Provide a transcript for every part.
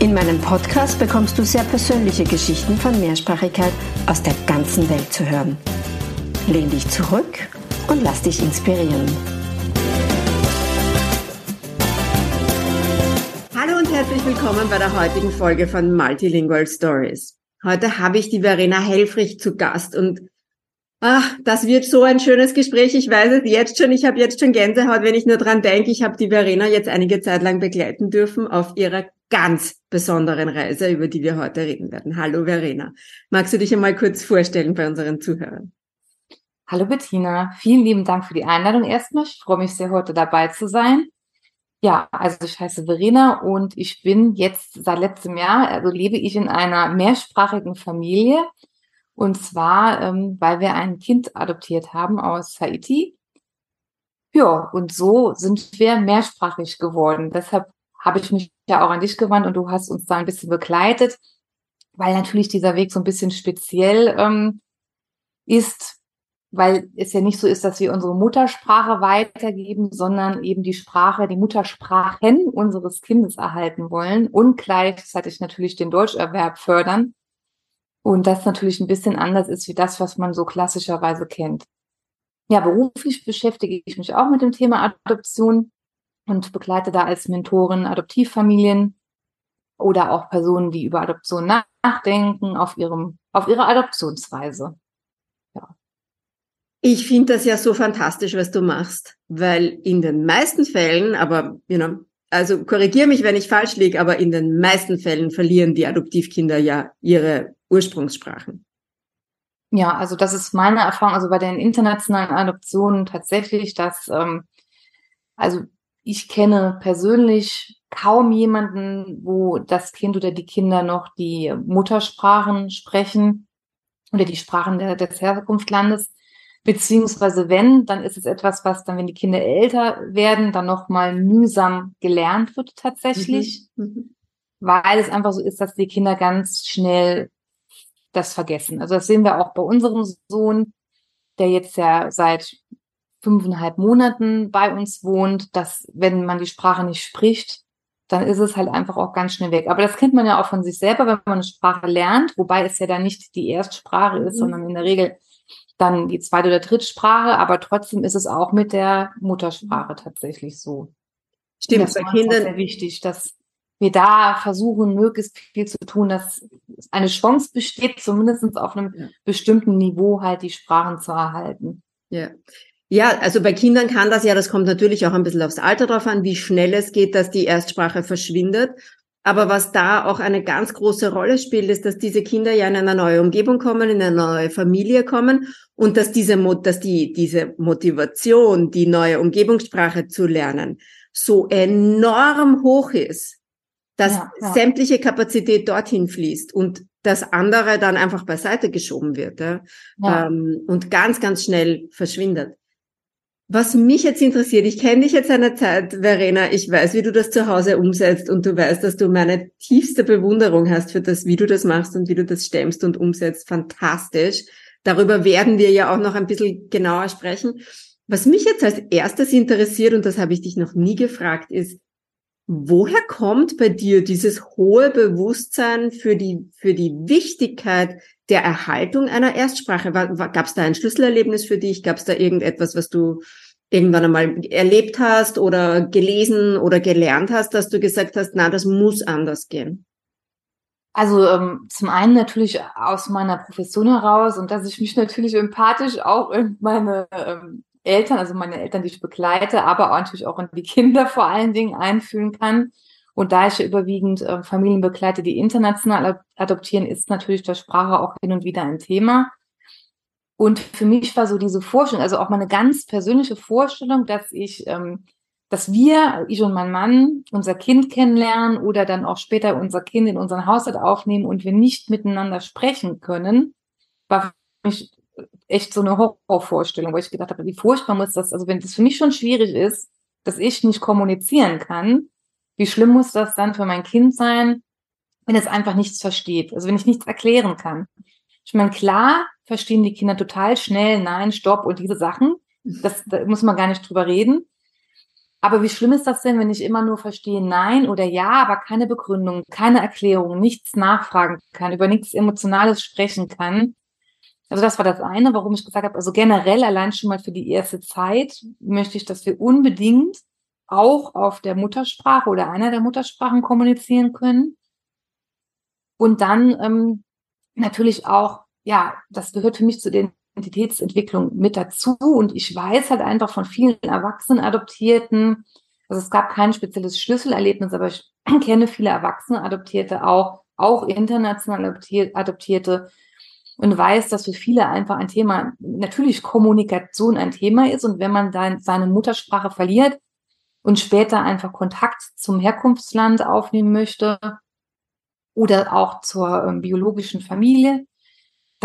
In meinem Podcast bekommst du sehr persönliche Geschichten von Mehrsprachigkeit aus der ganzen Welt zu hören. Lehn dich zurück und lass dich inspirieren. Hallo und herzlich willkommen bei der heutigen Folge von Multilingual Stories. Heute habe ich die Verena Helfrich zu Gast und ach, das wird so ein schönes Gespräch. Ich weiß es jetzt schon. Ich habe jetzt schon Gänsehaut, wenn ich nur dran denke. Ich habe die Verena jetzt einige Zeit lang begleiten dürfen auf ihrer ganz besonderen Reise, über die wir heute reden werden. Hallo Verena. Magst du dich einmal kurz vorstellen bei unseren Zuhörern? Hallo Bettina, vielen lieben Dank für die Einladung erstmal. Ich freue mich sehr, heute dabei zu sein. Ja, also ich heiße Verena und ich bin jetzt seit letztem Jahr, also lebe ich in einer mehrsprachigen Familie. Und zwar, ähm, weil wir ein Kind adoptiert haben aus Haiti. Ja, und so sind wir mehrsprachig geworden. Deshalb habe ich mich ja auch an dich gewandt und du hast uns da ein bisschen begleitet, weil natürlich dieser Weg so ein bisschen speziell ähm, ist, weil es ja nicht so ist, dass wir unsere Muttersprache weitergeben, sondern eben die Sprache, die Muttersprachen unseres Kindes erhalten wollen und gleichzeitig natürlich den Deutscherwerb fördern. Und das natürlich ein bisschen anders ist wie das, was man so klassischerweise kennt. Ja, beruflich beschäftige ich mich auch mit dem Thema Adoption und begleite da als Mentorin Adoptivfamilien oder auch Personen, die über Adoption nachdenken auf ihrem, auf ihrer Adoptionsreise. Ja. Ich finde das ja so fantastisch, was du machst, weil in den meisten Fällen, aber, you know, also korrigier mich, wenn ich falsch liege, aber in den meisten Fällen verlieren die Adoptivkinder ja ihre Ursprungssprachen. Ja, also das ist meine Erfahrung, also bei den internationalen Adoptionen tatsächlich, dass ähm, also ich kenne persönlich kaum jemanden, wo das Kind oder die Kinder noch die Muttersprachen sprechen oder die Sprachen der, des Herkunftslandes. Beziehungsweise wenn, dann ist es etwas, was dann, wenn die Kinder älter werden, dann nochmal mühsam gelernt wird tatsächlich, mhm. mhm. weil es einfach so ist, dass die Kinder ganz schnell das vergessen. Also das sehen wir auch bei unserem Sohn, der jetzt ja seit fünfeinhalb Monaten bei uns wohnt, dass wenn man die Sprache nicht spricht, dann ist es halt einfach auch ganz schnell weg. Aber das kennt man ja auch von sich selber, wenn man eine Sprache lernt, wobei es ja dann nicht die Erstsprache ist, mhm. sondern in der Regel dann die zweite oder dritte Sprache, aber trotzdem ist es auch mit der Muttersprache tatsächlich so. Stimmt, bei Kindern sehr wichtig, dass wir da versuchen, möglichst viel zu tun, dass eine Chance besteht, zumindest auf einem ja. bestimmten Niveau halt die Sprachen zu erhalten. Ja. Ja, also bei Kindern kann das ja, das kommt natürlich auch ein bisschen aufs Alter drauf an, wie schnell es geht, dass die Erstsprache verschwindet. Aber was da auch eine ganz große Rolle spielt, ist, dass diese Kinder ja in eine neue Umgebung kommen, in eine neue Familie kommen und dass diese, dass die, diese Motivation, die neue Umgebungssprache zu lernen, so enorm hoch ist, dass ja, ja. sämtliche Kapazität dorthin fließt und das andere dann einfach beiseite geschoben wird ja, ja. Ähm, und ganz, ganz schnell verschwindet. Was mich jetzt interessiert, ich kenne dich jetzt eine Zeit, Verena, ich weiß, wie du das zu Hause umsetzt und du weißt, dass du meine tiefste Bewunderung hast für das, wie du das machst und wie du das stemmst und umsetzt. Fantastisch. Darüber werden wir ja auch noch ein bisschen genauer sprechen. Was mich jetzt als erstes interessiert, und das habe ich dich noch nie gefragt, ist, woher kommt bei dir dieses hohe Bewusstsein für die, für die Wichtigkeit der Erhaltung einer Erstsprache? Gab es da ein Schlüsselerlebnis für dich? Gab es da irgendetwas, was du irgendwann einmal erlebt hast oder gelesen oder gelernt hast, dass du gesagt hast, na, das muss anders gehen? Also ähm, zum einen natürlich aus meiner Profession heraus und dass ich mich natürlich empathisch auch in meine ähm, Eltern, also meine Eltern, die ich begleite, aber auch natürlich auch in die Kinder vor allen Dingen einfühlen kann. Und da ich ja überwiegend äh, Familien begleite, die international adoptieren, ist natürlich der Sprache auch hin und wieder ein Thema. Und für mich war so diese Vorstellung, also auch meine ganz persönliche Vorstellung, dass ich ähm, dass wir, ich und mein Mann, unser Kind kennenlernen oder dann auch später unser Kind in unseren Haushalt aufnehmen und wir nicht miteinander sprechen können, war für mich echt so eine Horrorvorstellung, wo ich gedacht habe, wie furchtbar muss das, also wenn das für mich schon schwierig ist, dass ich nicht kommunizieren kann, wie schlimm muss das dann für mein Kind sein, wenn es einfach nichts versteht, also wenn ich nichts erklären kann. Ich meine, klar verstehen die Kinder total schnell, nein, stopp und diese Sachen. Das, da muss man gar nicht drüber reden. Aber wie schlimm ist das denn, wenn ich immer nur verstehe Nein oder Ja, aber keine Begründung, keine Erklärung, nichts nachfragen kann, über nichts Emotionales sprechen kann? Also das war das eine, warum ich gesagt habe, also generell allein schon mal für die erste Zeit möchte ich, dass wir unbedingt auch auf der Muttersprache oder einer der Muttersprachen kommunizieren können. Und dann ähm, natürlich auch, ja, das gehört für mich zu den Identitätsentwicklung mit dazu. Und ich weiß halt einfach von vielen Erwachsenen Adoptierten, also es gab kein spezielles Schlüsselerlebnis, aber ich kenne viele Erwachsene Adoptierte auch, auch international Adoptierte und weiß, dass für viele einfach ein Thema, natürlich Kommunikation ein Thema ist. Und wenn man dann seine Muttersprache verliert und später einfach Kontakt zum Herkunftsland aufnehmen möchte oder auch zur ähm, biologischen Familie,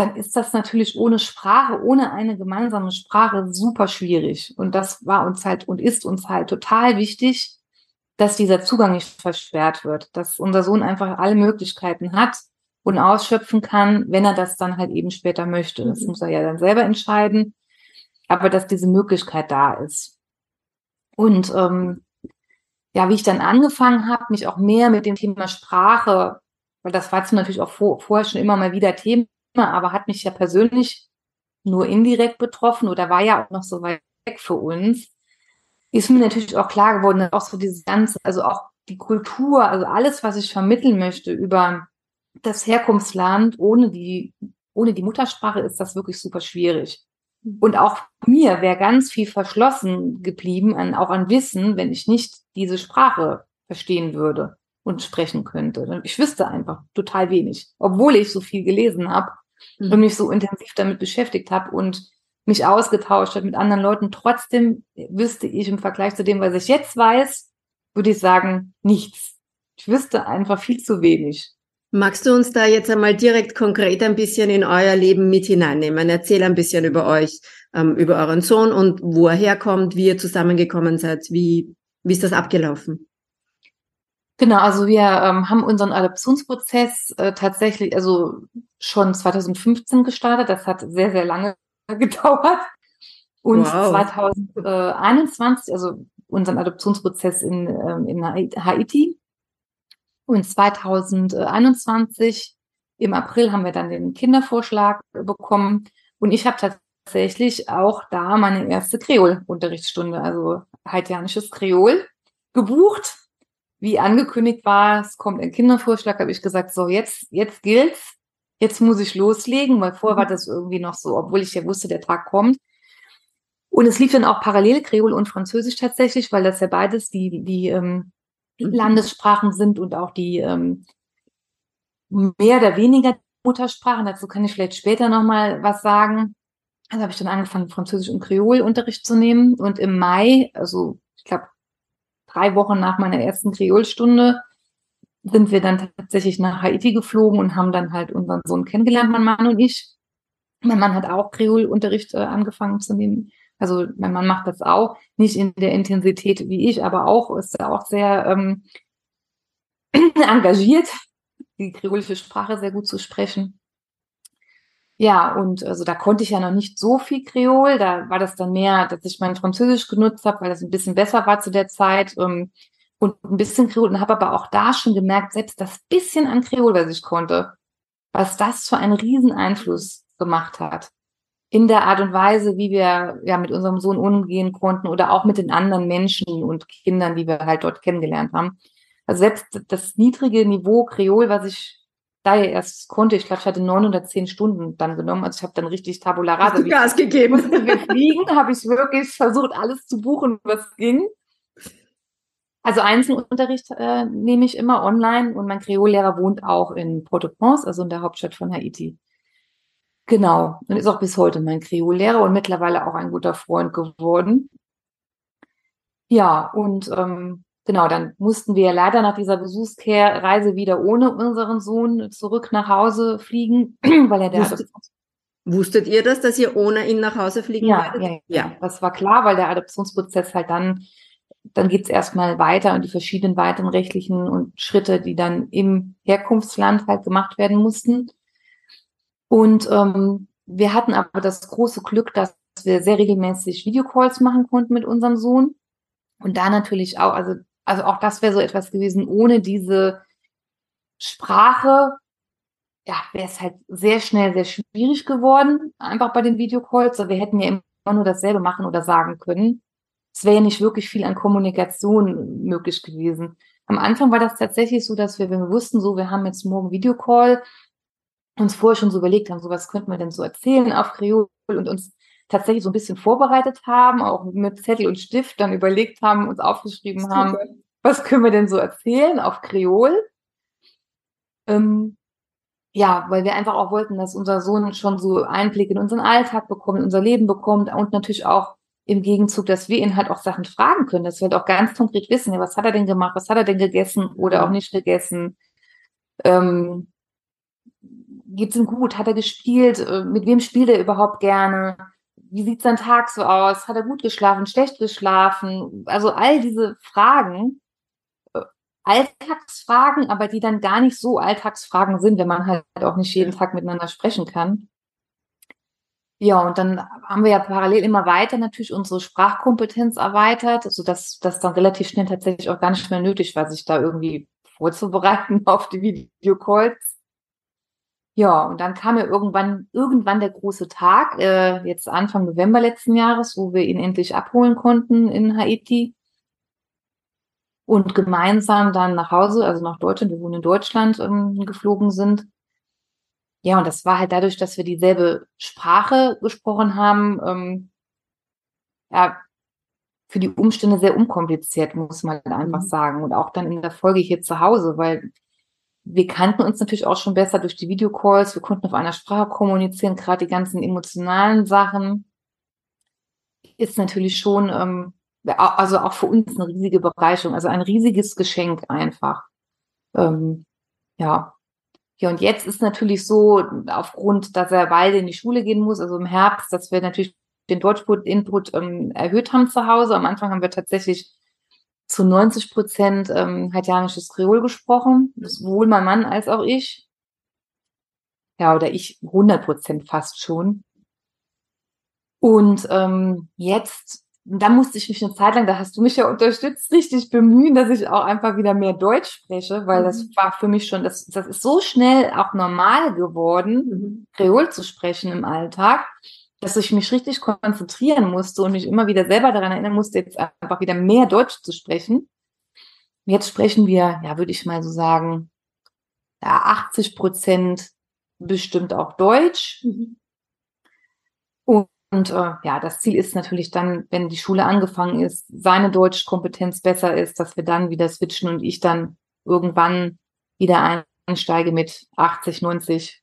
dann ist das natürlich ohne Sprache, ohne eine gemeinsame Sprache super schwierig. Und das war uns halt und ist uns halt total wichtig, dass dieser Zugang nicht versperrt wird, dass unser Sohn einfach alle Möglichkeiten hat und ausschöpfen kann, wenn er das dann halt eben später möchte. Das mhm. muss er ja dann selber entscheiden, aber dass diese Möglichkeit da ist. Und ähm, ja, wie ich dann angefangen habe, mich auch mehr mit dem Thema Sprache, weil das war jetzt natürlich auch vor, vorher schon immer mal wieder Thema, aber hat mich ja persönlich nur indirekt betroffen oder war ja auch noch so weit weg für uns, ist mir natürlich auch klar geworden, auch so dieses ganze, also auch die Kultur, also alles, was ich vermitteln möchte über das Herkunftsland, ohne die, ohne die Muttersprache ist das wirklich super schwierig. Und auch mir wäre ganz viel verschlossen geblieben, an, auch an Wissen, wenn ich nicht diese Sprache verstehen würde und sprechen könnte. Ich wüsste einfach total wenig, obwohl ich so viel gelesen habe mhm. und mich so intensiv damit beschäftigt habe und mich ausgetauscht habe mit anderen Leuten. Trotzdem wüsste ich im Vergleich zu dem, was ich jetzt weiß, würde ich sagen, nichts. Ich wüsste einfach viel zu wenig. Magst du uns da jetzt einmal direkt konkret ein bisschen in euer Leben mit hineinnehmen? Erzähl ein bisschen über euch, ähm, über euren Sohn und wo er herkommt, wie ihr zusammengekommen seid, wie, wie ist das abgelaufen? Genau, also wir ähm, haben unseren Adoptionsprozess äh, tatsächlich also schon 2015 gestartet. Das hat sehr, sehr lange gedauert. Und wow. 2021, also unseren Adoptionsprozess in, ähm, in Haiti. Und 2021 im April haben wir dann den Kindervorschlag bekommen. Und ich habe tatsächlich auch da meine erste Kreol-Unterrichtsstunde, also haitianisches Kreol, gebucht wie angekündigt war, es kommt ein Kindervorschlag, habe ich gesagt, so jetzt, jetzt gilt's, jetzt muss ich loslegen, weil vorher war mhm. das irgendwie noch so, obwohl ich ja wusste, der Tag kommt. Und es lief dann auch parallel Kreol und Französisch tatsächlich, weil das ja beides die, die ähm, mhm. Landessprachen sind und auch die ähm, mehr oder weniger Muttersprachen. Dazu kann ich vielleicht später nochmal was sagen. Also habe ich dann angefangen, Französisch und Kreol-Unterricht zu nehmen. Und im Mai, also ich glaube drei Wochen nach meiner ersten Kreolstunde sind wir dann tatsächlich nach Haiti geflogen und haben dann halt unseren Sohn kennengelernt, mein Mann und ich. Mein Mann hat auch Kreolunterricht äh, angefangen zu nehmen. Also mein Mann macht das auch, nicht in der Intensität wie ich, aber auch ist er auch sehr ähm, engagiert, die kreolische Sprache sehr gut zu sprechen. Ja, und also da konnte ich ja noch nicht so viel Kreol. Da war das dann mehr, dass ich mein Französisch genutzt habe, weil das ein bisschen besser war zu der Zeit. Ähm, und ein bisschen Kreol und habe aber auch da schon gemerkt, selbst das bisschen an Kreol, was ich konnte, was das für einen riesen Einfluss gemacht hat. In der Art und Weise, wie wir ja mit unserem Sohn umgehen konnten oder auch mit den anderen Menschen und Kindern, die wir halt dort kennengelernt haben. Also selbst das niedrige Niveau Kreol, was ich da ja erst konnte, ich glaube, ich hatte neun oder zehn Stunden dann genommen. Also ich habe dann richtig Tabula Rasa. Hast du Gas gegeben. Wir fliegen, habe ich wirklich versucht, alles zu buchen, was ging. Also Einzelunterricht äh, nehme ich immer online und mein Kreollehrer wohnt auch in Port-au-Prince, also in der Hauptstadt von Haiti. Genau. Und ist auch bis heute mein Kreollehrer und mittlerweile auch ein guter Freund geworden. Ja, und ähm, genau, dann mussten wir leider nach dieser Besuchsreise wieder ohne unseren Sohn zurück nach Hause fliegen, weil er der Wusstet, wusstet ihr das, dass ihr ohne ihn nach Hause fliegen ja, werdet? Ja, ja, das war klar, weil der Adoptionsprozess halt dann, dann geht's erstmal weiter und die verschiedenen weiteren rechtlichen und Schritte, die dann im Herkunftsland halt gemacht werden mussten. Und ähm, wir hatten aber das große Glück, dass wir sehr regelmäßig Videocalls machen konnten mit unserem Sohn. Und da natürlich auch, also, also auch das wäre so etwas gewesen, ohne diese Sprache, ja, wäre es halt sehr schnell sehr schwierig geworden, einfach bei den Videocalls. Wir hätten ja immer nur dasselbe machen oder sagen können. Es wäre ja nicht wirklich viel an Kommunikation möglich gewesen. Am Anfang war das tatsächlich so, dass wir, wenn wir wussten, so, wir haben jetzt morgen Videocall, uns vorher schon so überlegt haben, so was könnten wir denn so erzählen auf Kreol und uns tatsächlich so ein bisschen vorbereitet haben, auch mit Zettel und Stift dann überlegt haben, uns aufgeschrieben Super. haben, was können wir denn so erzählen auf Kreol. Ähm, ja, weil wir einfach auch wollten, dass unser Sohn schon so Einblick in unseren Alltag bekommt, in unser Leben bekommt und natürlich auch im Gegenzug, dass wir ihn halt auch Sachen fragen können, dass wir halt auch ganz konkret wissen, ja, was hat er denn gemacht, was hat er denn gegessen oder auch nicht gegessen. Ähm, geht's ihm gut? Hat er gespielt? Äh, mit wem spielt er überhaupt gerne? Wie sieht sein Tag so aus? Hat er gut geschlafen, schlecht geschlafen? Also all diese Fragen, äh, Alltagsfragen, aber die dann gar nicht so Alltagsfragen sind, wenn man halt auch nicht jeden Tag miteinander sprechen kann. Ja, und dann haben wir ja parallel immer weiter natürlich unsere Sprachkompetenz erweitert, sodass das dann relativ schnell tatsächlich auch gar nicht mehr nötig war, sich da irgendwie vorzubereiten auf die Videocalls. Ja, und dann kam ja irgendwann, irgendwann der große Tag, äh, jetzt Anfang November letzten Jahres, wo wir ihn endlich abholen konnten in Haiti und gemeinsam dann nach Hause, also nach Deutschland, wir wohnen in Deutschland, ähm, geflogen sind. Ja, und das war halt dadurch, dass wir dieselbe Sprache gesprochen haben, ähm, ja, für die Umstände sehr unkompliziert, muss man halt einfach mhm. sagen. Und auch dann in der Folge hier zu Hause, weil wir kannten uns natürlich auch schon besser durch die Videocalls. Wir konnten auf einer Sprache kommunizieren, gerade die ganzen emotionalen Sachen. Ist natürlich schon, ähm, also auch für uns eine riesige Bereicherung, also ein riesiges Geschenk einfach. Ähm, ja. Ja, und jetzt ist natürlich so, aufgrund, dass er beide in die Schule gehen muss, also im Herbst, dass wir natürlich den Deutschinput ähm, erhöht haben zu Hause. Am Anfang haben wir tatsächlich zu 90 Prozent ähm, haitianisches Kreol gesprochen, sowohl mein Mann als auch ich. Ja, oder ich 100 Prozent fast schon. Und ähm, jetzt, da musste ich mich eine Zeit lang, da hast du mich ja unterstützt, richtig bemühen, dass ich auch einfach wieder mehr Deutsch spreche, weil mhm. das war für mich schon, das, das ist so schnell auch normal geworden, mhm. Kreol zu sprechen im Alltag dass ich mich richtig konzentrieren musste und mich immer wieder selber daran erinnern musste, jetzt einfach wieder mehr Deutsch zu sprechen. Jetzt sprechen wir, ja, würde ich mal so sagen, ja, 80 Prozent bestimmt auch Deutsch. Mhm. Und, und äh, ja, das Ziel ist natürlich dann, wenn die Schule angefangen ist, seine Deutschkompetenz besser ist, dass wir dann wieder switchen und ich dann irgendwann wieder einsteige mit 80, 90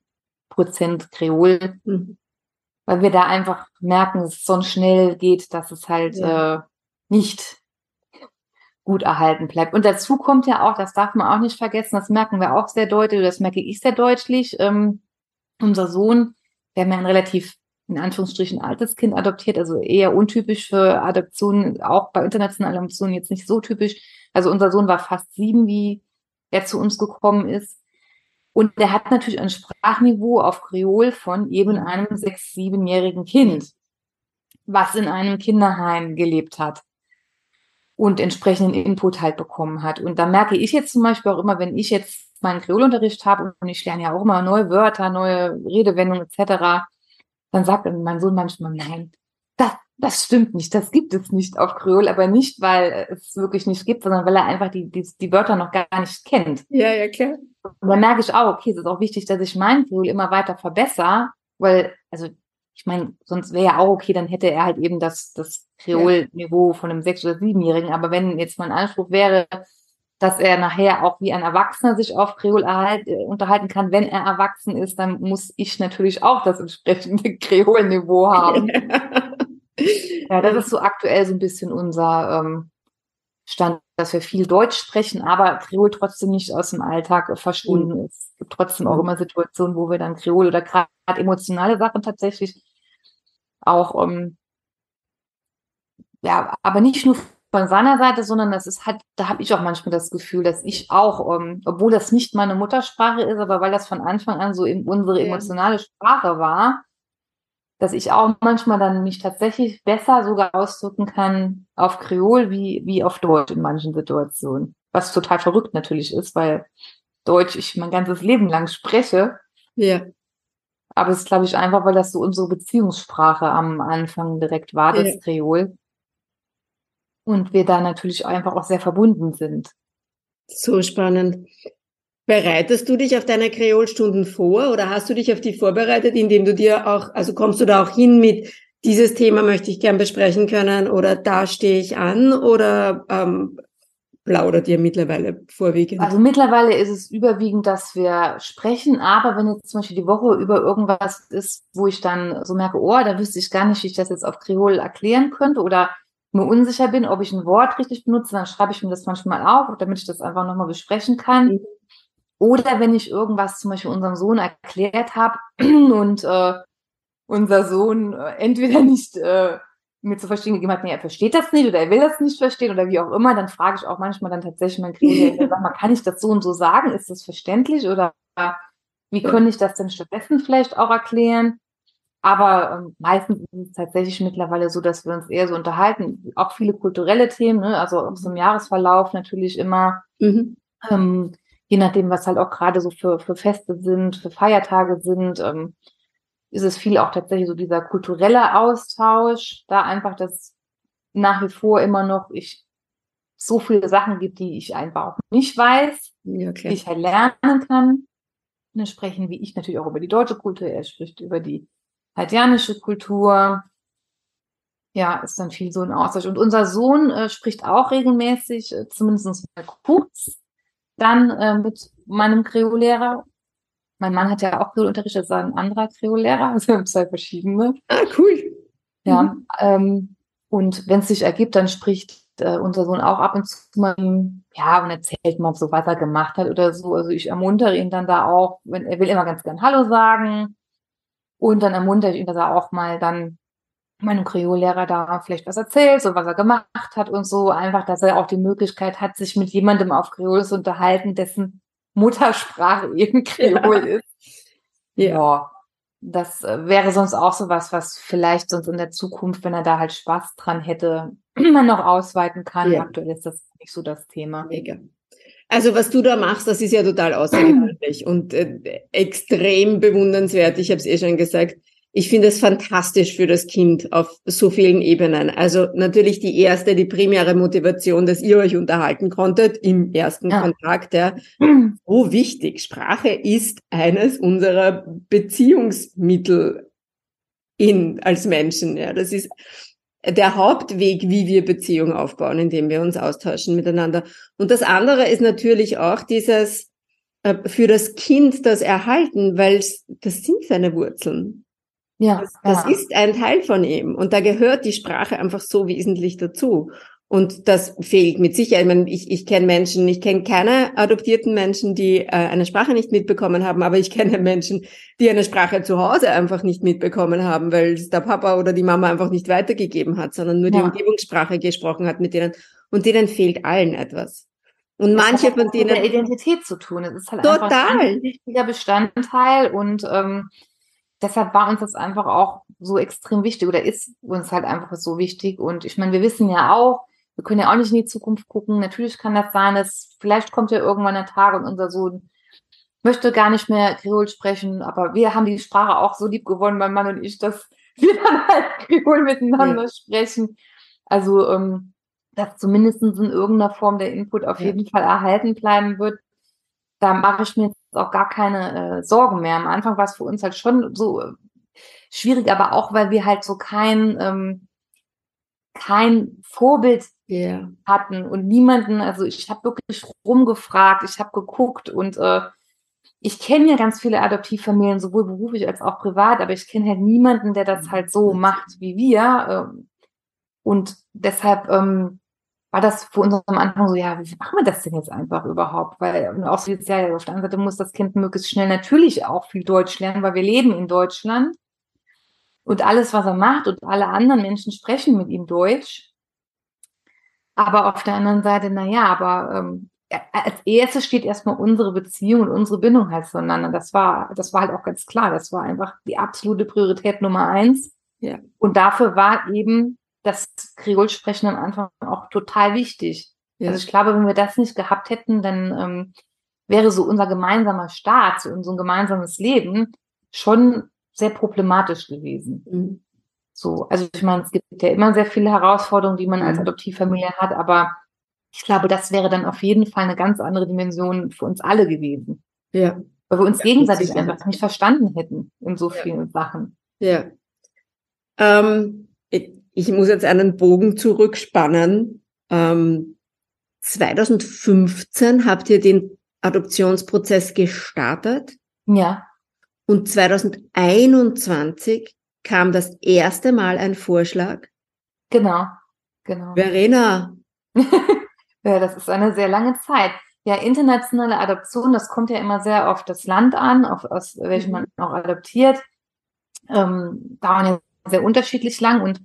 Prozent Kreol. Mhm weil wir da einfach merken, dass es so schnell geht, dass es halt ja. äh, nicht gut erhalten bleibt. Und dazu kommt ja auch, das darf man auch nicht vergessen, das merken wir auch sehr deutlich, das merke ich sehr deutlich. Ähm, unser Sohn, wir haben ja ein relativ in Anführungsstrichen altes Kind adoptiert, also eher untypisch für Adoptionen, auch bei internationalen Adoptionen jetzt nicht so typisch. Also unser Sohn war fast sieben, wie er zu uns gekommen ist. Und der hat natürlich ein Sprachniveau auf Kreol von eben einem sechs-, siebenjährigen Kind, was in einem Kinderheim gelebt hat und entsprechenden Input halt bekommen hat. Und da merke ich jetzt zum Beispiel auch immer, wenn ich jetzt meinen Kreolunterricht habe und ich lerne ja auch immer neue Wörter, neue Redewendungen etc., dann sagt mein Sohn manchmal, nein, das, das stimmt nicht, das gibt es nicht auf Kreol, aber nicht, weil es wirklich nicht gibt, sondern weil er einfach die, die, die Wörter noch gar nicht kennt. Ja, ja, klar. Und dann merke ich auch, okay, es ist auch wichtig, dass ich mein Tool immer weiter verbessere, weil, also ich meine, sonst wäre ja auch okay, dann hätte er halt eben das, das Kreol-Niveau von einem sechs- oder siebenjährigen. Aber wenn jetzt mein Anspruch wäre, dass er nachher auch wie ein Erwachsener sich auf Kreol erhalt, äh, unterhalten kann, wenn er erwachsen ist, dann muss ich natürlich auch das entsprechende Kreol-Niveau haben. ja, das ist so aktuell so ein bisschen unser, ähm, stand, dass wir viel Deutsch sprechen, aber Kreol trotzdem nicht aus dem Alltag verschwunden mhm. ist. Es gibt trotzdem auch mhm. immer Situationen, wo wir dann Kreol oder gerade emotionale Sachen tatsächlich auch, ähm, ja, aber nicht nur von seiner Seite, sondern das ist halt, da habe ich auch manchmal das Gefühl, dass ich auch, ähm, obwohl das nicht meine Muttersprache ist, aber weil das von Anfang an so in unsere emotionale Sprache war, dass ich auch manchmal dann mich tatsächlich besser sogar ausdrücken kann auf Kreol wie, wie auf Deutsch in manchen Situationen. Was total verrückt natürlich ist, weil Deutsch ich mein ganzes Leben lang spreche. Ja. Aber es ist, glaube ich, einfach, weil das so unsere Beziehungssprache am Anfang direkt war, das ja. Kreol. Und wir da natürlich einfach auch sehr verbunden sind. So spannend. Bereitest du dich auf deine Kreolstunden vor oder hast du dich auf die vorbereitet, indem du dir auch, also kommst du da auch hin mit, dieses Thema möchte ich gern besprechen können oder da stehe ich an oder ähm, plaudert ihr mittlerweile vorwiegend? Also mittlerweile ist es überwiegend, dass wir sprechen, aber wenn jetzt zum Beispiel die Woche über irgendwas ist, wo ich dann so merke, oh, da wüsste ich gar nicht, wie ich das jetzt auf Kreol erklären könnte oder mir unsicher bin, ob ich ein Wort richtig benutze, dann schreibe ich mir das manchmal auf, damit ich das einfach nochmal besprechen kann. Mhm. Oder wenn ich irgendwas zum Beispiel unserem Sohn erklärt habe und äh, unser Sohn äh, entweder nicht äh, mir zu verstehen gegeben hat, nee, er versteht das nicht oder er will das nicht verstehen oder wie auch immer, dann frage ich auch manchmal dann tatsächlich mein Klient, sag mal, kann ich das so und so sagen? Ist das verständlich oder wie könnte ich das denn stattdessen vielleicht auch erklären? Aber ähm, meistens ist es tatsächlich mittlerweile so, dass wir uns eher so unterhalten, auch viele kulturelle Themen, ne? also aus dem Jahresverlauf natürlich immer. Mhm. Ähm, je nachdem, was halt auch gerade so für, für Feste sind, für Feiertage sind, ähm, ist es viel auch tatsächlich so dieser kulturelle Austausch, da einfach das nach wie vor immer noch ich so viele Sachen gibt, die ich einfach auch nicht weiß, ja, die ich halt lernen kann. Wir sprechen, wie ich natürlich auch über die deutsche Kultur, er spricht über die haitianische Kultur. Ja, ist dann viel so ein Austausch. Und unser Sohn äh, spricht auch regelmäßig, äh, zumindest mal kurz, dann äh, mit meinem Kreollehrer. Mein Mann hat ja auch Kreolunterricht, das ist ein anderer Kreollehrer, also wir haben zwei verschiedene. Ah, cool. Ja, mhm. ähm, und wenn es sich ergibt, dann spricht äh, unser Sohn auch ab und zu mal, ja, und erzählt mal so, was er gemacht hat oder so. Also ich ermuntere ihn dann da auch, wenn er will immer ganz gern Hallo sagen. Und dann ermuntere ich ihn, dass er auch mal dann meinem Kreollehrer da vielleicht was erzählt, so was er gemacht hat und so. Einfach, dass er auch die Möglichkeit hat, sich mit jemandem auf Kreol zu unterhalten, dessen Muttersprache eben Kreol ja. ist. Ja. ja. Das äh, wäre sonst auch so was, was vielleicht sonst in der Zukunft, wenn er da halt Spaß dran hätte, man noch ausweiten kann. Ja. Aktuell ist das nicht so das Thema. Mega. Also was du da machst, das ist ja total außergewöhnlich und äh, extrem bewundernswert. Ich habe es eh schon gesagt ich finde es fantastisch für das Kind auf so vielen Ebenen. Also natürlich die erste, die primäre Motivation, dass ihr euch unterhalten konntet im ersten ja. Kontakt. Ja. So wichtig. Sprache ist eines unserer Beziehungsmittel in, als Menschen. Ja. Das ist der Hauptweg, wie wir Beziehungen aufbauen, indem wir uns austauschen miteinander. Und das andere ist natürlich auch dieses, äh, für das Kind das Erhalten, weil das sind seine Wurzeln. Ja, das, das ja. ist ein Teil von ihm und da gehört die Sprache einfach so wesentlich dazu. Und das fehlt mit Sicherheit. Ich, meine, ich, ich kenne Menschen, ich kenne keine adoptierten Menschen, die äh, eine Sprache nicht mitbekommen haben, aber ich kenne Menschen, die eine Sprache zu Hause einfach nicht mitbekommen haben, weil es der Papa oder die Mama einfach nicht weitergegeben hat, sondern nur ja. die Umgebungssprache gesprochen hat mit denen. Und denen fehlt allen etwas. Und das manche von denen. Mit der Identität zu tun. Es ist halt total. ein wichtiger Bestandteil und ähm, deshalb war uns das einfach auch so extrem wichtig oder ist uns halt einfach so wichtig. Und ich meine, wir wissen ja auch, wir können ja auch nicht in die Zukunft gucken. Natürlich kann das sein, dass vielleicht kommt ja irgendwann ein Tag und unser Sohn möchte gar nicht mehr Kreol sprechen, aber wir haben die Sprache auch so lieb gewonnen, mein Mann und ich, dass wir dann halt Kreol miteinander ja. sprechen. Also, ähm, dass zumindest in irgendeiner Form der Input auf ja. jeden Fall erhalten bleiben wird. Da mache ich mir auch gar keine äh, Sorgen mehr. Am Anfang war es für uns halt schon so äh, schwierig, aber auch, weil wir halt so kein, ähm, kein Vorbild yeah. hatten und niemanden, also ich habe wirklich rumgefragt, ich habe geguckt und äh, ich kenne ja ganz viele Adoptivfamilien, sowohl beruflich als auch privat, aber ich kenne halt niemanden, der das halt so macht wie wir. Äh, und deshalb ähm, war das für uns am Anfang so, ja, wie machen wir das denn jetzt einfach überhaupt? Weil auch so jetzt, ja, auf der anderen Seite muss das Kind möglichst schnell natürlich auch viel Deutsch lernen, weil wir leben in Deutschland. Und alles, was er macht und alle anderen Menschen sprechen mit ihm Deutsch. Aber auf der anderen Seite, na ja, aber ähm, als erstes steht erstmal unsere Beziehung und unsere Bindung halt zueinander. Das war, das war halt auch ganz klar. Das war einfach die absolute Priorität Nummer eins. Ja. Und dafür war eben das Kreolsprechen am Anfang auch total wichtig. Ja. Also ich glaube, wenn wir das nicht gehabt hätten, dann ähm, wäre so unser gemeinsamer Start, so unser gemeinsames Leben schon sehr problematisch gewesen. Mhm. So, also ich meine, es gibt ja immer sehr viele Herausforderungen, die man mhm. als Adoptivfamilie hat, aber ich glaube, das wäre dann auf jeden Fall eine ganz andere Dimension für uns alle gewesen. Ja. Weil wir uns ja, gegenseitig einfach nicht verstanden hätten in so vielen ja. Sachen. Ja. Ähm, ich muss jetzt einen Bogen zurückspannen. Ähm, 2015 habt ihr den Adoptionsprozess gestartet. Ja. Und 2021 kam das erste Mal ein Vorschlag. Genau, genau. Verena. ja, das ist eine sehr lange Zeit. Ja, internationale Adoption, das kommt ja immer sehr auf das Land an, auf, aus welchem man mhm. auch adoptiert. Ähm, dauern ja sehr unterschiedlich lang und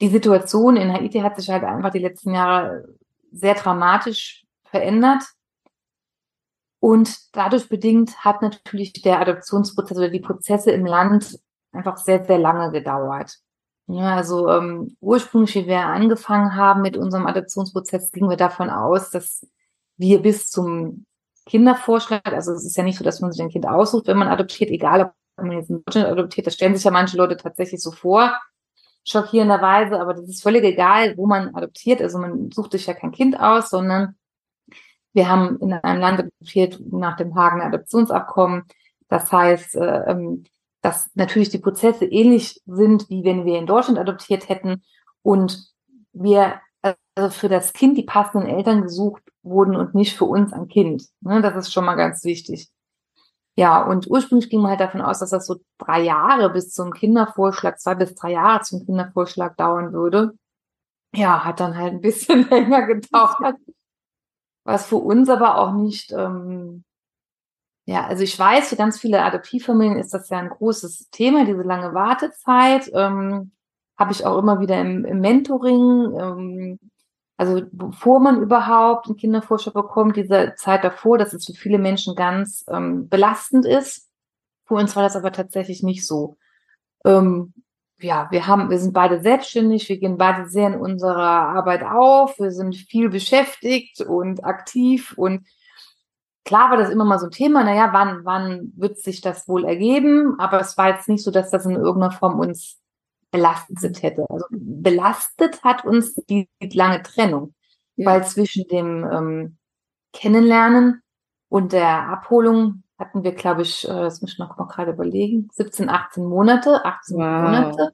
die Situation in Haiti hat sich halt einfach die letzten Jahre sehr dramatisch verändert. Und dadurch bedingt hat natürlich der Adoptionsprozess oder die Prozesse im Land einfach sehr, sehr lange gedauert. Ja, also ähm, ursprünglich, wie wir angefangen haben mit unserem Adoptionsprozess, gingen wir davon aus, dass wir bis zum Kindervorschlag, also es ist ja nicht so, dass man sich ein Kind aussucht, wenn man adoptiert, egal ob man jetzt in Deutschland adoptiert, das stellen sich ja manche Leute tatsächlich so vor, schockierenderweise, aber das ist völlig egal, wo man adoptiert. Also man sucht sich ja kein Kind aus, sondern wir haben in einem Land adoptiert nach dem Hagener Adoptionsabkommen. Das heißt, äh, ähm, dass natürlich die Prozesse ähnlich sind, wie wenn wir in Deutschland adoptiert hätten und wir also für das Kind die passenden Eltern gesucht wurden und nicht für uns ein Kind. Ne, das ist schon mal ganz wichtig. Ja, und ursprünglich ging man halt davon aus, dass das so drei Jahre bis zum Kindervorschlag, zwei bis drei Jahre zum Kindervorschlag dauern würde. Ja, hat dann halt ein bisschen länger gedauert. Was für uns aber auch nicht, ähm, ja, also ich weiß, für ganz viele Adoptivfamilien ist das ja ein großes Thema, diese lange Wartezeit. Ähm, Habe ich auch immer wieder im, im Mentoring. Ähm, also bevor man überhaupt einen Kindervorschlag bekommt, diese Zeit davor, dass es für viele Menschen ganz ähm, belastend ist. Für uns war das aber tatsächlich nicht so. Ähm, ja, wir haben, wir sind beide selbstständig, wir gehen beide sehr in unserer Arbeit auf, wir sind viel beschäftigt und aktiv und klar war das immer mal so ein Thema, naja, wann, wann wird sich das wohl ergeben? Aber es war jetzt nicht so, dass das in irgendeiner Form uns belastet hätte. Also belastet hat uns die lange Trennung, ja. weil zwischen dem ähm, Kennenlernen und der Abholung hatten wir, glaube ich, äh, das muss ich noch mal gerade überlegen, 17, 18 Monate, 18 wow. Monate.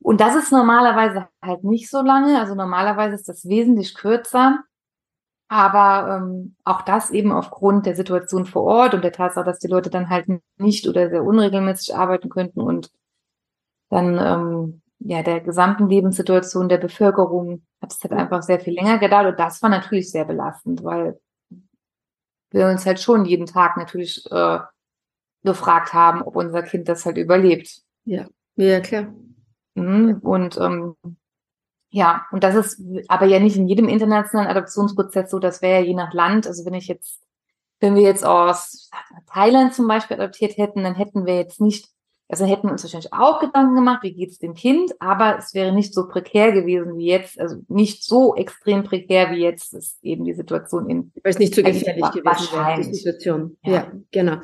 Und das ist normalerweise halt nicht so lange. Also normalerweise ist das wesentlich kürzer. Aber ähm, auch das eben aufgrund der Situation vor Ort und der Tatsache, dass die Leute dann halt nicht oder sehr unregelmäßig arbeiten könnten und dann ähm, ja der gesamten Lebenssituation der Bevölkerung hat es halt einfach sehr viel länger gedauert und das war natürlich sehr belastend, weil wir uns halt schon jeden Tag natürlich äh, gefragt haben, ob unser Kind das halt überlebt. Ja, ja klar. Mhm. Und ähm, ja, und das ist aber ja nicht in jedem internationalen Adoptionsprozess so, das wäre ja je nach Land. Also wenn ich jetzt, wenn wir jetzt aus Thailand zum Beispiel adoptiert hätten, dann hätten wir jetzt nicht also hätten wir uns wahrscheinlich auch Gedanken gemacht, wie geht es dem Kind, aber es wäre nicht so prekär gewesen wie jetzt, also nicht so extrem prekär wie jetzt ist eben die Situation in. Weil es nicht so gefährlich gewesen wäre, die Situation. Ja, ja genau.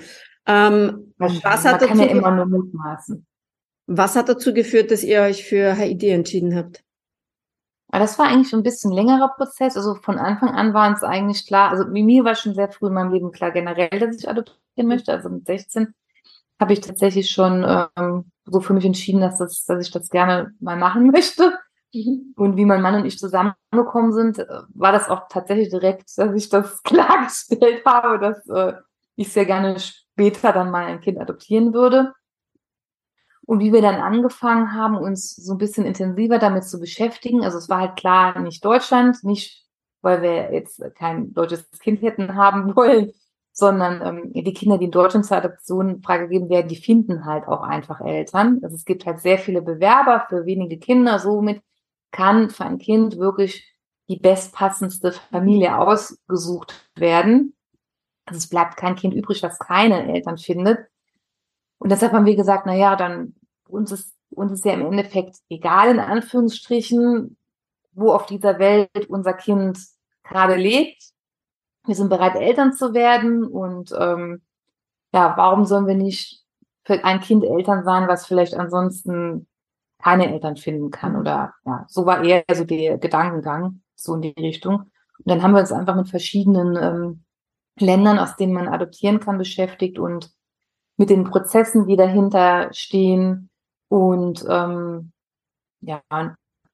Ähm, was hat kann ja. Was hat dazu geführt, dass ihr euch für Haiti entschieden habt? das war eigentlich ein bisschen längerer Prozess. Also von Anfang an war es eigentlich klar, also mir war schon sehr früh in meinem Leben klar generell, dass ich adoptieren möchte, also mit 16 habe ich tatsächlich schon ähm, so für mich entschieden, dass, das, dass ich das gerne mal machen möchte. Und wie mein Mann und ich zusammengekommen sind, äh, war das auch tatsächlich direkt, dass ich das klargestellt habe, dass äh, ich sehr gerne später dann mal ein Kind adoptieren würde. Und wie wir dann angefangen haben, uns so ein bisschen intensiver damit zu beschäftigen, also es war halt klar, nicht Deutschland, nicht weil wir jetzt kein deutsches Kind hätten haben wollen, sondern ähm, die Kinder, die in Deutschland zur Adoption freigegeben werden, die finden halt auch einfach Eltern. Also es gibt halt sehr viele Bewerber für wenige Kinder. Somit kann für ein Kind wirklich die bestpassendste Familie ausgesucht werden. Also es bleibt kein Kind übrig, das keine Eltern findet. Und deshalb haben wir gesagt, na ja, dann uns ist uns ist ja im Endeffekt egal in Anführungsstrichen, wo auf dieser Welt unser Kind gerade lebt wir sind bereit, Eltern zu werden und ähm, ja, warum sollen wir nicht für ein Kind Eltern sein, was vielleicht ansonsten keine Eltern finden kann oder ja, so war eher so der Gedankengang, so in die Richtung. Und dann haben wir uns einfach mit verschiedenen ähm, Ländern, aus denen man adoptieren kann, beschäftigt und mit den Prozessen, die dahinter stehen und ähm, ja,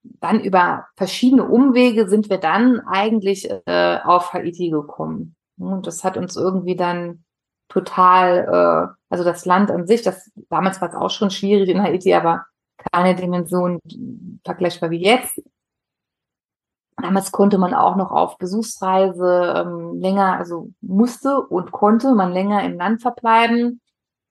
dann über verschiedene Umwege sind wir dann eigentlich äh, auf Haiti gekommen. Und das hat uns irgendwie dann total, äh, also das Land an sich, das damals war es auch schon schwierig in Haiti, aber keine Dimension vergleichbar wie jetzt. Damals konnte man auch noch auf Besuchsreise ähm, länger, also musste und konnte man länger im Land verbleiben.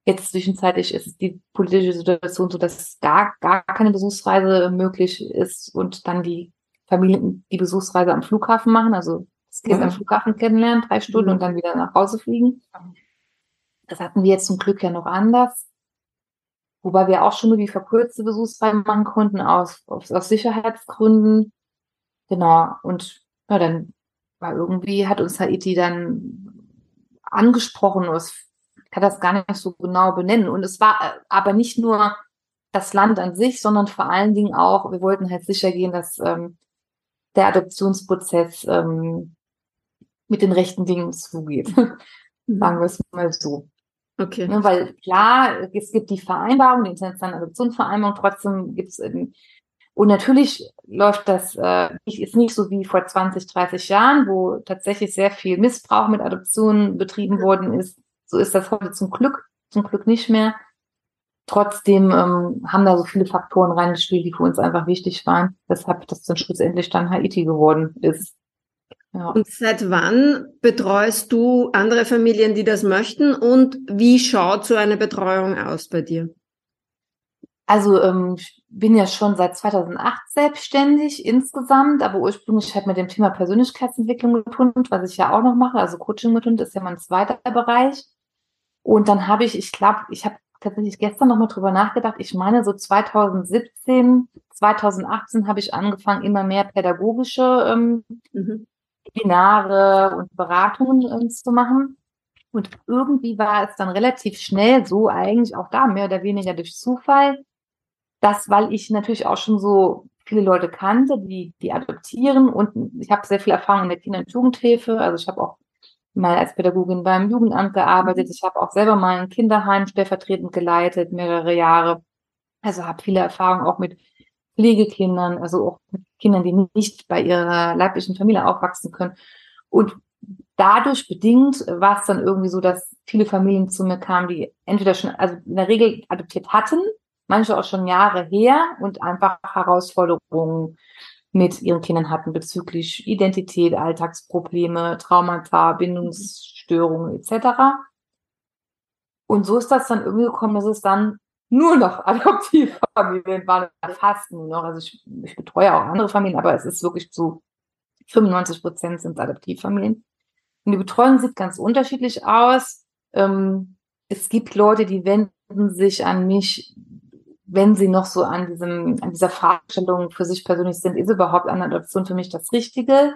Jetzt zwischenzeitlich ist die politische Situation so, dass gar, gar keine Besuchsreise möglich ist und dann die Familien die Besuchsreise am Flughafen machen, also das Kind mhm. am Flughafen kennenlernen, drei Stunden mhm. und dann wieder nach Hause fliegen. Das hatten wir jetzt zum Glück ja noch anders. Wobei wir auch schon nur die verkürzte Besuchsreise machen konnten aus, aus, aus Sicherheitsgründen. Genau. Und ja, dann war irgendwie, hat uns Haiti dann angesprochen, aus kann das gar nicht so genau benennen. Und es war äh, aber nicht nur das Land an sich, sondern vor allen Dingen auch, wir wollten halt sicher gehen, dass ähm, der Adoptionsprozess ähm, mit den rechten Dingen zugeht. Mhm. Sagen wir es mal so. Okay. Ne, weil klar, es gibt die Vereinbarung, die internationale Adoptionsvereinbarung, trotzdem gibt es und natürlich läuft das äh, ist nicht so wie vor 20, 30 Jahren, wo tatsächlich sehr viel Missbrauch mit Adoptionen betrieben worden ist. So ist das heute zum Glück, zum Glück nicht mehr. Trotzdem ähm, haben da so viele Faktoren reingespielt, die für uns einfach wichtig waren, weshalb das dann schlussendlich dann Haiti geworden ist. Ja. Und seit wann betreust du andere Familien, die das möchten? Und wie schaut so eine Betreuung aus bei dir? Also ähm, ich bin ja schon seit 2008 selbstständig insgesamt, aber ursprünglich halt mit dem Thema Persönlichkeitsentwicklung mit Hund, was ich ja auch noch mache. Also Coaching mit Hund ist ja mein zweiter Bereich. Und dann habe ich, ich glaube, ich habe tatsächlich gestern nochmal drüber nachgedacht. Ich meine, so 2017, 2018 habe ich angefangen, immer mehr pädagogische ähm, mhm. Seminare und Beratungen ähm, zu machen. Und irgendwie war es dann relativ schnell so, eigentlich auch da mehr oder weniger durch Zufall, dass, weil ich natürlich auch schon so viele Leute kannte, die, die adoptieren und ich habe sehr viel Erfahrung in der Kinder- und Jugendhilfe. Also ich habe auch mal als Pädagogin beim Jugendamt gearbeitet. Ich habe auch selber mal ein Kinderheim stellvertretend geleitet, mehrere Jahre. Also habe viele Erfahrungen auch mit Pflegekindern, also auch mit Kindern, die nicht bei ihrer leiblichen Familie aufwachsen können. Und dadurch bedingt war es dann irgendwie so, dass viele Familien zu mir kamen, die entweder schon, also in der Regel adoptiert hatten, manche auch schon Jahre her und einfach Herausforderungen mit ihren Kindern hatten bezüglich Identität, Alltagsprobleme, Traumata, Bindungsstörungen etc. Und so ist das dann irgendwie gekommen, dass es dann nur noch Adoptivfamilien waren, fast nur noch. Also ich, ich betreue auch andere Familien, aber es ist wirklich zu 95 Prozent sind Adoptivfamilien. Und die Betreuung sieht ganz unterschiedlich aus. Ähm, es gibt Leute, die wenden sich an mich wenn sie noch so an diesem, an dieser Fragestellung für sich persönlich sind, ist überhaupt eine Adoption für mich das Richtige?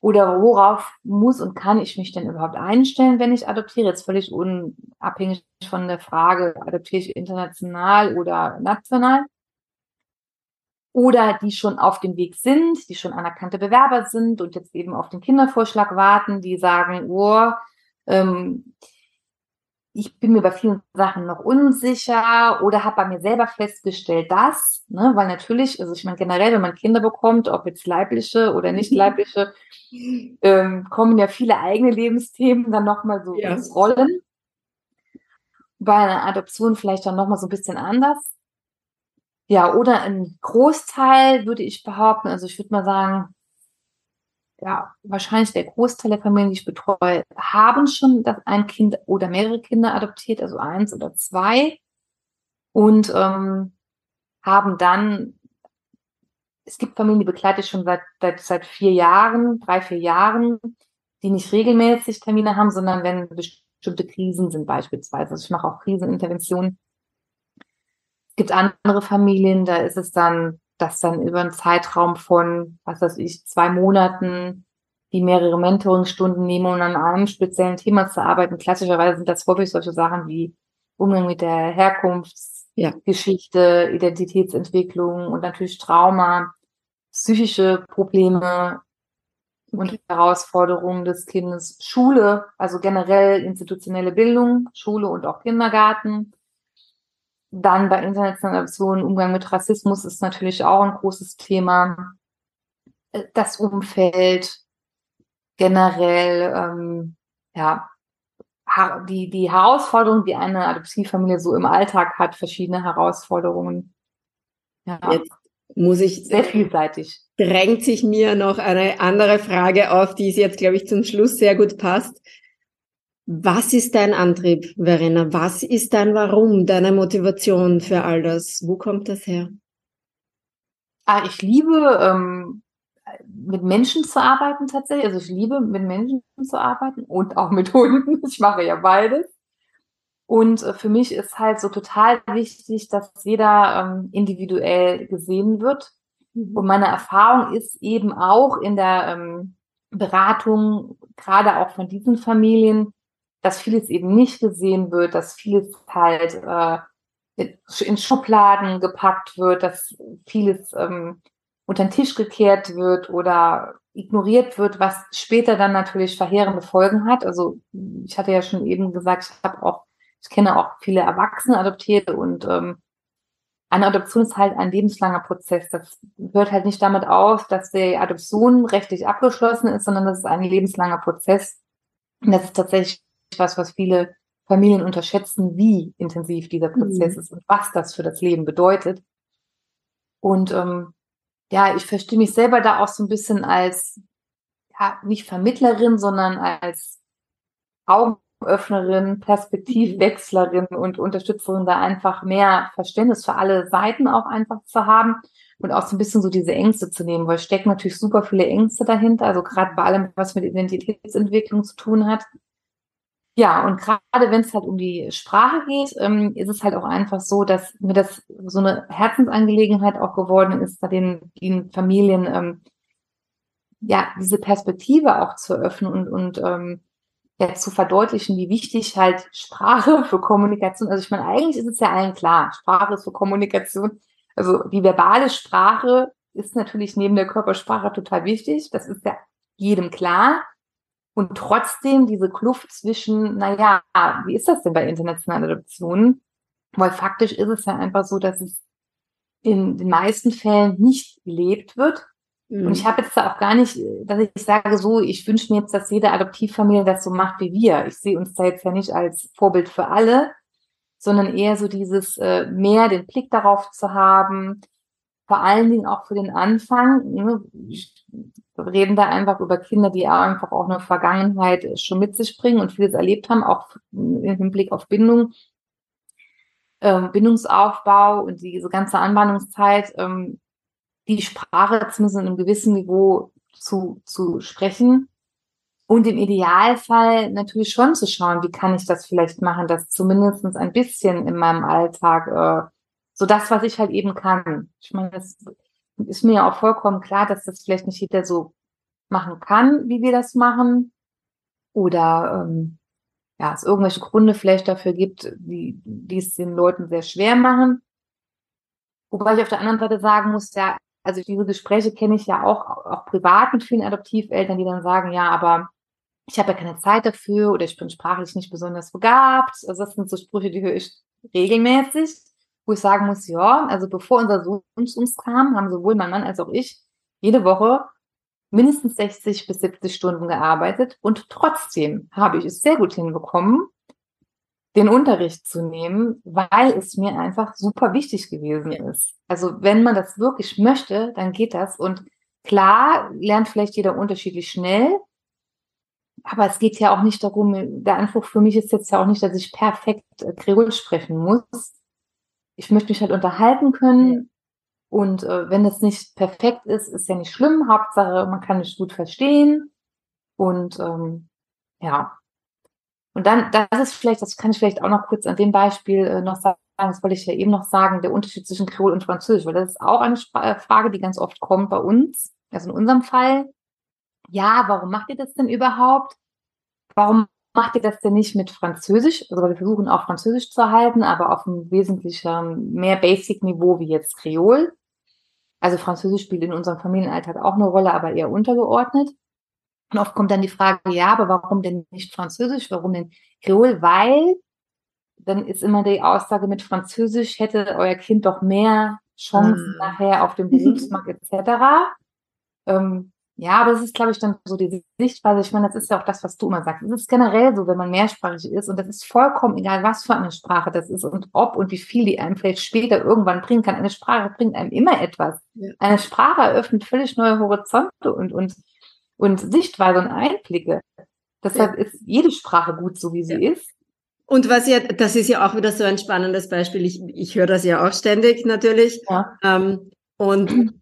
Oder worauf muss und kann ich mich denn überhaupt einstellen, wenn ich adoptiere? Jetzt völlig unabhängig von der Frage, adoptiere ich international oder national? Oder die schon auf dem Weg sind, die schon anerkannte Bewerber sind und jetzt eben auf den Kindervorschlag warten, die sagen, oh, ähm, ich bin mir bei vielen Sachen noch unsicher oder habe bei mir selber festgestellt, dass, ne, weil natürlich, also ich meine generell, wenn man Kinder bekommt, ob jetzt leibliche oder nicht leibliche, ähm, kommen ja viele eigene Lebensthemen dann nochmal so ja. ins Rollen. Bei einer Adoption vielleicht dann nochmal so ein bisschen anders. Ja, oder ein Großteil würde ich behaupten, also ich würde mal sagen, ja, wahrscheinlich der Großteil der Familien, die ich betreue, haben schon das ein Kind oder mehrere Kinder adoptiert, also eins oder zwei, und ähm, haben dann, es gibt Familien, die begleite ich schon seit, seit, seit vier Jahren, drei, vier Jahren, die nicht regelmäßig Termine haben, sondern wenn bestimmte Krisen sind beispielsweise. Also ich mache auch Kriseninterventionen. Es gibt andere Familien, da ist es dann dass dann über einen Zeitraum von, was weiß ich, zwei Monaten die mehrere Mentoringstunden nehmen, um an einem speziellen Thema zu arbeiten. Klassischerweise sind das häufig solche Sachen wie Umgang mit der Herkunftsgeschichte, ja. Identitätsentwicklung und natürlich Trauma, psychische Probleme und Herausforderungen des Kindes, Schule, also generell institutionelle Bildung, Schule und auch Kindergarten, dann bei internationalen Adoptionen, Umgang mit Rassismus ist natürlich auch ein großes Thema. Äh, das Umfeld, generell, ähm, ja, die, die Herausforderungen, die eine Adoptivfamilie so im Alltag hat, verschiedene Herausforderungen. Ja. Jetzt muss ich sehr vielseitig. Drängt sich mir noch eine andere Frage auf, die es jetzt, glaube ich, zum Schluss sehr gut passt. Was ist dein Antrieb, Verena? Was ist dein Warum, deine Motivation für all das? Wo kommt das her? Ah, ich liebe ähm, mit Menschen zu arbeiten tatsächlich. Also ich liebe mit Menschen zu arbeiten und auch mit Hunden. Ich mache ja beides. Und äh, für mich ist halt so total wichtig, dass jeder ähm, individuell gesehen wird. Mhm. Und meine Erfahrung ist eben auch in der ähm, Beratung, gerade auch von diesen Familien, dass vieles eben nicht gesehen wird, dass vieles halt äh, in Schubladen gepackt wird, dass vieles ähm, unter den Tisch gekehrt wird oder ignoriert wird, was später dann natürlich verheerende Folgen hat. Also ich hatte ja schon eben gesagt, ich habe auch, ich kenne auch viele Erwachsene Adoptierte und ähm, eine Adoption ist halt ein lebenslanger Prozess. Das hört halt nicht damit auf, dass die Adoption rechtlich abgeschlossen ist, sondern das ist ein lebenslanger Prozess. Und das ist tatsächlich was, was viele Familien unterschätzen, wie intensiv dieser Prozess mhm. ist und was das für das Leben bedeutet. Und ähm, ja, ich verstehe mich selber da auch so ein bisschen als ja, nicht Vermittlerin, sondern als Augenöffnerin, Perspektivwechslerin und Unterstützerin, da einfach mehr Verständnis für alle Seiten auch einfach zu haben und auch so ein bisschen so diese Ängste zu nehmen, weil stecken natürlich super viele Ängste dahinter, also gerade bei allem, was mit Identitätsentwicklung zu tun hat. Ja, und gerade wenn es halt um die Sprache geht, ähm, ist es halt auch einfach so, dass mir das so eine Herzensangelegenheit auch geworden ist, bei den, den Familien ähm, ja diese Perspektive auch zu eröffnen und, und ähm, ja, zu verdeutlichen, wie wichtig halt Sprache für Kommunikation. Also ich meine, eigentlich ist es ja allen klar, Sprache ist für Kommunikation. Also die verbale Sprache ist natürlich neben der Körpersprache total wichtig. Das ist ja jedem klar. Und trotzdem diese Kluft zwischen, naja, wie ist das denn bei internationalen Adoptionen? Weil faktisch ist es ja einfach so, dass es in den meisten Fällen nicht gelebt wird. Mhm. Und ich habe jetzt da auch gar nicht, dass ich sage so, ich wünsche mir jetzt, dass jede Adoptivfamilie das so macht wie wir. Ich sehe uns da jetzt ja nicht als Vorbild für alle, sondern eher so dieses äh, mehr den Blick darauf zu haben, vor allen Dingen auch für den Anfang. Ne, wir reden da einfach über Kinder, die einfach auch eine Vergangenheit schon mit sich bringen und vieles erlebt haben, auch im Hinblick auf Bindung, ähm, Bindungsaufbau und diese ganze Anbahnungszeit, ähm, die Sprache zumindest in einem gewissen Niveau zu, zu sprechen. Und im Idealfall natürlich schon zu schauen, wie kann ich das vielleicht machen, dass zumindest ein bisschen in meinem Alltag äh, so das, was ich halt eben kann. Ich meine, das ist mir ja auch vollkommen klar, dass das vielleicht nicht jeder so machen kann, wie wir das machen. Oder ähm, ja, es irgendwelche Gründe vielleicht dafür gibt, die, die es den Leuten sehr schwer machen. Wobei ich auf der anderen Seite sagen muss, ja, also diese Gespräche kenne ich ja auch, auch privat mit vielen Adoptiveltern, die dann sagen, ja, aber ich habe ja keine Zeit dafür oder ich bin sprachlich nicht besonders begabt. Also das sind so Sprüche, die höre ich regelmäßig wo ich sagen muss, ja, also bevor unser Sohn zu uns kam, haben sowohl mein Mann als auch ich jede Woche mindestens 60 bis 70 Stunden gearbeitet und trotzdem habe ich es sehr gut hinbekommen, den Unterricht zu nehmen, weil es mir einfach super wichtig gewesen ist. Also wenn man das wirklich möchte, dann geht das. Und klar lernt vielleicht jeder unterschiedlich schnell, aber es geht ja auch nicht darum, der Anspruch für mich ist jetzt ja auch nicht, dass ich perfekt äh, Kreol sprechen muss. Ich möchte mich halt unterhalten können. Und äh, wenn das nicht perfekt ist, ist ja nicht schlimm. Hauptsache, man kann mich gut verstehen. Und ähm, ja, und dann, das ist vielleicht, das kann ich vielleicht auch noch kurz an dem Beispiel äh, noch sagen, das wollte ich ja eben noch sagen, der Unterschied zwischen Kreol und Französisch, weil das ist auch eine Sp äh, Frage, die ganz oft kommt bei uns, also in unserem Fall. Ja, warum macht ihr das denn überhaupt? Warum macht ihr das denn nicht mit Französisch? Also wir versuchen auch Französisch zu halten, aber auf einem wesentlich mehr Basic-Niveau wie jetzt Kreol. Also Französisch spielt in unserem Familienalltag auch eine Rolle, aber eher untergeordnet. Und oft kommt dann die Frage, ja, aber warum denn nicht Französisch? Warum denn Kreol? Weil dann ist immer die Aussage mit Französisch hätte euer Kind doch mehr Chancen ah. nachher auf dem Berufsmarkt etc. Ähm, ja, aber das ist, glaube ich, dann so die Sichtweise. Ich meine, das ist ja auch das, was du immer sagst. Es ist generell so, wenn man mehrsprachig ist und das ist vollkommen egal, was für eine Sprache das ist und ob und wie viel die einem vielleicht später irgendwann bringen kann. Eine Sprache bringt einem immer etwas. Ja. Eine Sprache eröffnet völlig neue Horizonte und, und und Sichtweise und Einblicke. Deshalb ja. ist jede Sprache gut, so wie sie ja. ist. Und was ja, das ist ja auch wieder so ein spannendes Beispiel. Ich, ich höre das ja auch ständig natürlich. Ja. Ähm, und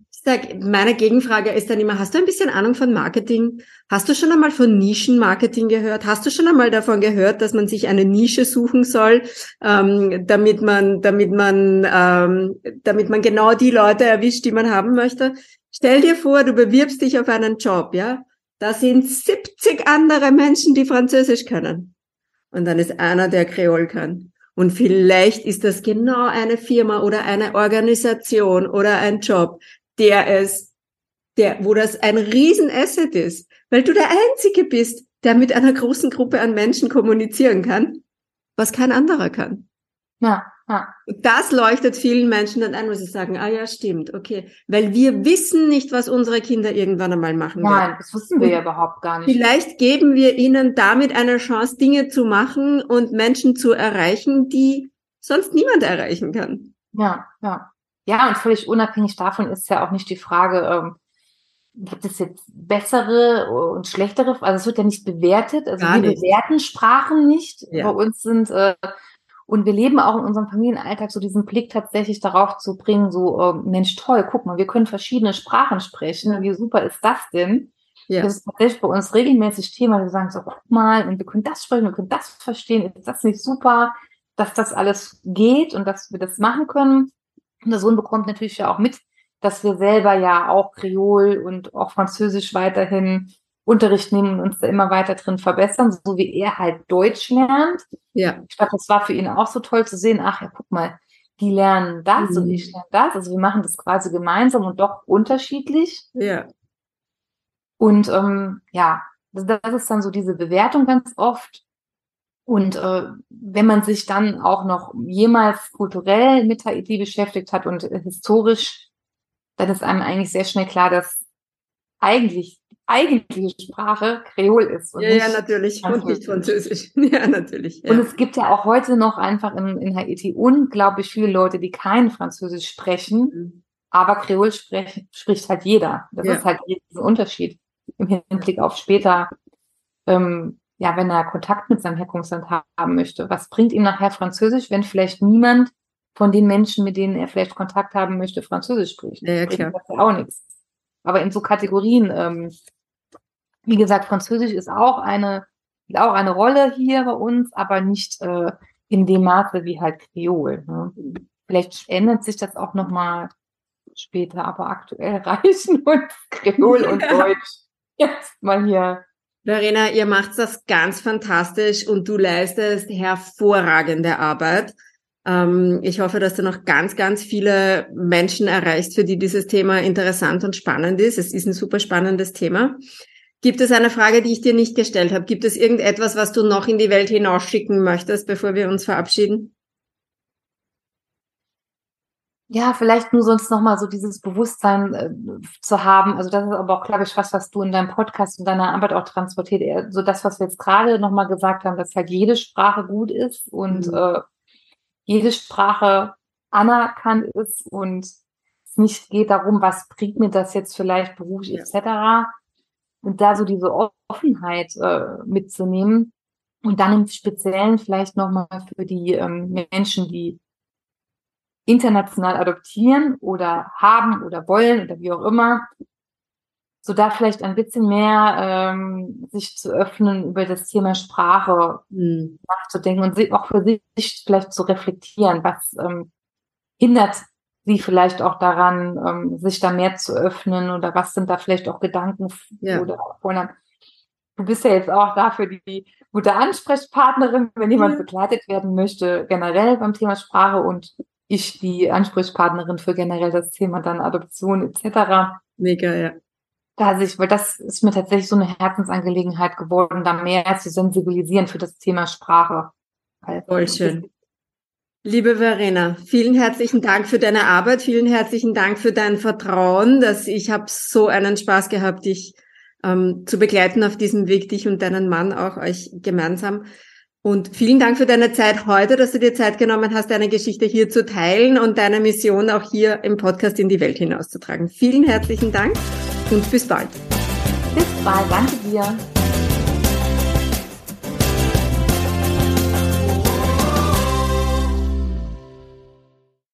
meine Gegenfrage ist dann immer, hast du ein bisschen Ahnung von Marketing? Hast du schon einmal von Nischenmarketing gehört? Hast du schon einmal davon gehört, dass man sich eine Nische suchen soll, ähm, damit man, damit man, ähm, damit man genau die Leute erwischt, die man haben möchte? Stell dir vor, du bewirbst dich auf einen Job, ja? Da sind 70 andere Menschen, die Französisch können. Und dann ist einer, der Kreol kann. Und vielleicht ist das genau eine Firma oder eine Organisation oder ein Job, der es, der, wo das ein Riesenasset ist, weil du der Einzige bist, der mit einer großen Gruppe an Menschen kommunizieren kann, was kein anderer kann. Ja. Ja. Das leuchtet vielen Menschen dann ein, wo sie sagen, ah ja, stimmt, okay. Weil wir wissen nicht, was unsere Kinder irgendwann einmal machen Nein, werden. das wissen wir ja überhaupt gar nicht. Vielleicht geben wir ihnen damit eine Chance, Dinge zu machen und Menschen zu erreichen, die sonst niemand erreichen kann. Ja, ja. Ja, und völlig unabhängig davon ist ja auch nicht die Frage, ähm, gibt es jetzt bessere und schlechtere, also es wird ja nicht bewertet, also Gar wir nicht. bewerten Sprachen nicht. Ja. Bei uns sind äh, und wir leben auch in unserem Familienalltag so diesen Blick tatsächlich darauf zu bringen, so, äh, Mensch, toll, guck mal, wir können verschiedene Sprachen sprechen. Wie super ist das denn? Ja. Das ist tatsächlich bei uns regelmäßig Thema. Wir sagen so, guck mal, und wir können das sprechen, wir können das verstehen. Ist das nicht super, dass das alles geht und dass wir das machen können? Und der Sohn bekommt natürlich ja auch mit, dass wir selber ja auch Kreol und auch Französisch weiterhin Unterricht nehmen und uns da immer weiter drin verbessern, so wie er halt Deutsch lernt. Ja. Ich glaube, das war für ihn auch so toll zu sehen, ach ja, guck mal, die lernen das mhm. und ich lerne das. Also wir machen das quasi gemeinsam und doch unterschiedlich. Ja. Und ähm, ja, das, das ist dann so diese Bewertung ganz oft. Und äh, wenn man sich dann auch noch jemals kulturell mit Haiti beschäftigt hat und äh, historisch, dann ist einem eigentlich sehr schnell klar, dass eigentlich eigentliche Sprache Kreol ist. ja, ja, natürlich. Und nicht Französisch. Ja, natürlich. Ja. Und es gibt ja auch heute noch einfach in, in Haiti unglaublich viele Leute, die kein Französisch sprechen, mhm. aber Kreol sprech, spricht halt jeder. Das ja. ist halt ein Unterschied im Hinblick auf später, ähm, ja, wenn er Kontakt mit seinem Herkunftsland haben möchte. Was bringt ihm nachher Französisch, wenn vielleicht niemand von den Menschen, mit denen er vielleicht Kontakt haben möchte, Französisch spricht? Ja, ja klar. Das auch nichts. Aber in so Kategorien ähm, wie gesagt, Französisch ist auch eine, auch eine Rolle hier bei uns, aber nicht äh, in dem Maße wie halt Kreol. Ne? Vielleicht ändert sich das auch nochmal später, aber aktuell reichen uns Kreol und Deutsch jetzt mal hier. Verena, ihr macht das ganz fantastisch und du leistest hervorragende Arbeit. Ähm, ich hoffe, dass du noch ganz, ganz viele Menschen erreichst, für die dieses Thema interessant und spannend ist. Es ist ein super spannendes Thema. Gibt es eine Frage, die ich dir nicht gestellt habe? Gibt es irgendetwas, was du noch in die Welt hinausschicken möchtest, bevor wir uns verabschieden? Ja, vielleicht nur sonst nochmal so dieses Bewusstsein äh, zu haben. Also das ist aber auch, glaube ich, was, was du in deinem Podcast und deiner Arbeit auch transportiert. So das, was wir jetzt gerade nochmal gesagt haben, dass halt jede Sprache gut ist und mhm. äh, jede Sprache anerkannt ist und es nicht geht darum, was bringt mir das jetzt vielleicht beruflich ja. etc. Und da so diese Offenheit äh, mitzunehmen und dann im Speziellen vielleicht nochmal für die ähm, Menschen, die international adoptieren oder haben oder wollen oder wie auch immer, so da vielleicht ein bisschen mehr ähm, sich zu öffnen, über das Thema Sprache mhm. nachzudenken und auch für sich vielleicht zu reflektieren, was ähm, hindert sie vielleicht auch daran, ähm, sich da mehr zu öffnen oder was sind da vielleicht auch Gedanken ja. oder Vornamen. Du bist ja jetzt auch dafür die gute Ansprechpartnerin, wenn jemand begleitet werden möchte, generell beim Thema Sprache und ich die Ansprechpartnerin für generell das Thema dann Adoption etc. Mega, ja. Da sich, weil das ist mir tatsächlich so eine Herzensangelegenheit geworden, da mehr zu sensibilisieren für das Thema Sprache. Voll schön. Liebe Verena, vielen herzlichen Dank für deine Arbeit, vielen herzlichen Dank für dein Vertrauen, dass ich habe so einen Spaß gehabt, dich ähm, zu begleiten auf diesem Weg, dich und deinen Mann auch euch gemeinsam. Und vielen Dank für deine Zeit heute, dass du dir Zeit genommen hast, deine Geschichte hier zu teilen und deine Mission auch hier im Podcast in die Welt hinauszutragen. Vielen herzlichen Dank und bis bald. Bis bald, danke dir.